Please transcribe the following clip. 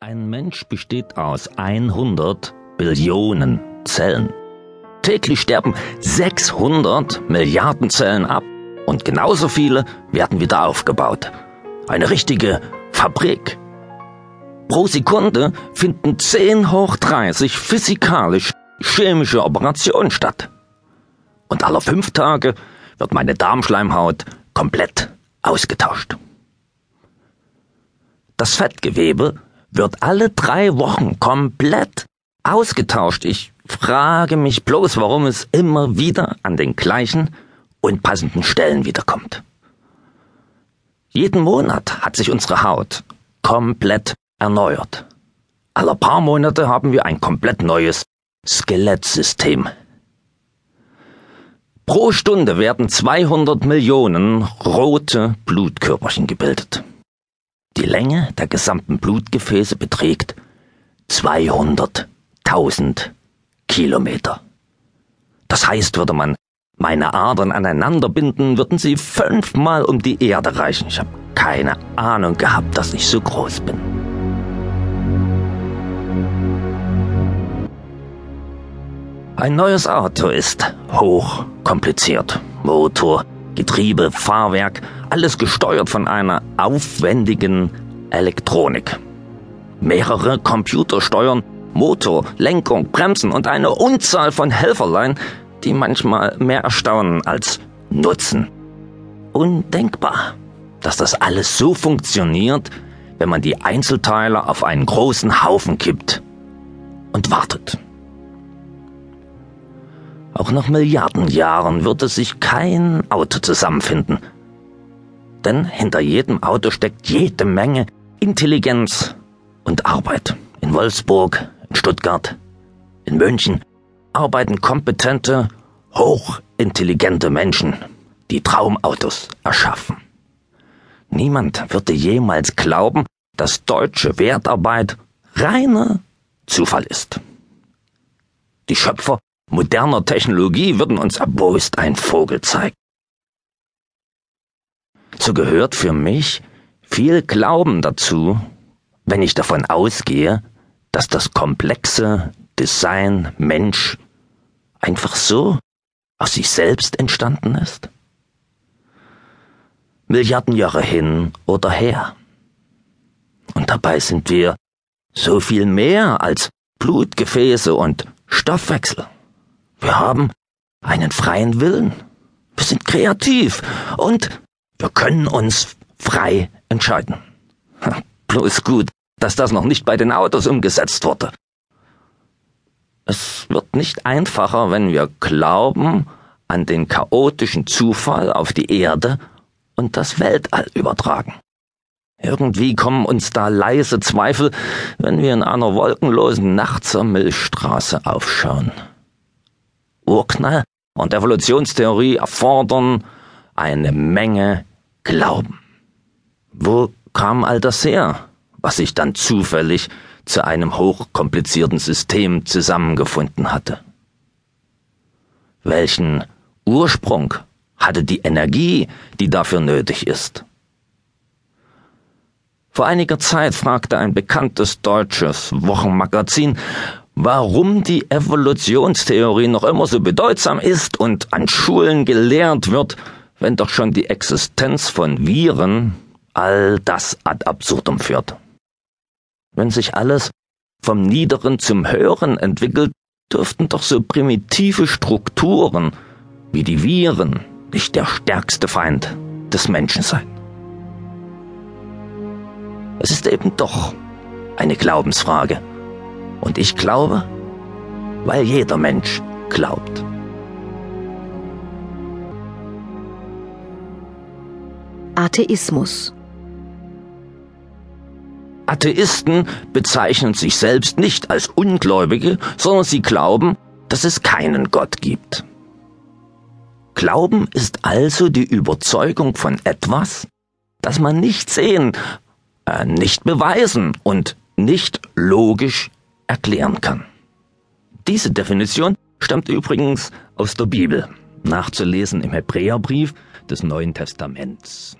Ein Mensch besteht aus 100 Billionen Zellen. Täglich sterben 600 Milliarden Zellen ab und genauso viele werden wieder aufgebaut. Eine richtige Fabrik. Pro Sekunde finden 10 hoch 30 physikalisch chemische Operationen statt. Und alle fünf Tage wird meine Darmschleimhaut komplett ausgetauscht. Das Fettgewebe wird alle drei Wochen komplett ausgetauscht. Ich frage mich bloß, warum es immer wieder an den gleichen und passenden Stellen wiederkommt. Jeden Monat hat sich unsere Haut komplett erneuert. Alle paar Monate haben wir ein komplett neues Skelettsystem. Pro Stunde werden 200 Millionen rote Blutkörperchen gebildet. Die Länge der gesamten Blutgefäße beträgt 200.000 Kilometer. Das heißt, würde man meine Adern aneinander binden, würden sie fünfmal um die Erde reichen. Ich habe keine Ahnung gehabt, dass ich so groß bin. Ein neues Auto ist hoch kompliziert. Motor, Getriebe, Fahrwerk, alles gesteuert von einer aufwendigen Elektronik. Mehrere Computer steuern Motor, Lenkung, Bremsen und eine Unzahl von Helferlein, die manchmal mehr erstaunen als nutzen. Undenkbar, dass das alles so funktioniert, wenn man die Einzelteile auf einen großen Haufen kippt und wartet. Auch nach Milliarden Jahren würde sich kein Auto zusammenfinden. Denn hinter jedem Auto steckt jede Menge Intelligenz und Arbeit. In Wolfsburg, in Stuttgart, in München arbeiten kompetente, hochintelligente Menschen, die Traumautos erschaffen. Niemand würde jemals glauben, dass deutsche Wertarbeit reiner Zufall ist. Die Schöpfer moderner Technologie würden uns erbost ein Vogel zeigen. So gehört für mich viel Glauben dazu, wenn ich davon ausgehe, dass das komplexe Design Mensch einfach so aus sich selbst entstanden ist? Milliarden Jahre hin oder her. Und dabei sind wir so viel mehr als Blutgefäße und Stoffwechsel. Wir haben einen freien Willen. Wir sind kreativ und wir können uns frei entscheiden. Bloß gut, dass das noch nicht bei den Autos umgesetzt wurde. Es wird nicht einfacher, wenn wir glauben an den chaotischen Zufall auf die Erde und das Weltall übertragen. Irgendwie kommen uns da leise Zweifel, wenn wir in einer wolkenlosen Nacht zur Milchstraße aufschauen. Urknall und Evolutionstheorie erfordern eine Menge Glauben. Wo kam all das her, was sich dann zufällig zu einem hochkomplizierten System zusammengefunden hatte? Welchen Ursprung hatte die Energie, die dafür nötig ist? Vor einiger Zeit fragte ein bekanntes deutsches Wochenmagazin, warum die Evolutionstheorie noch immer so bedeutsam ist und an Schulen gelehrt wird, wenn doch schon die Existenz von Viren all das ad absurdum führt. Wenn sich alles vom Niederen zum Höheren entwickelt, dürften doch so primitive Strukturen wie die Viren nicht der stärkste Feind des Menschen sein. Es ist eben doch eine Glaubensfrage. Und ich glaube, weil jeder Mensch glaubt. Atheismus Atheisten bezeichnen sich selbst nicht als Ungläubige, sondern sie glauben, dass es keinen Gott gibt. Glauben ist also die Überzeugung von etwas, das man nicht sehen, äh, nicht beweisen und nicht logisch erklären kann. Diese Definition stammt übrigens aus der Bibel, nachzulesen im Hebräerbrief des Neuen Testaments.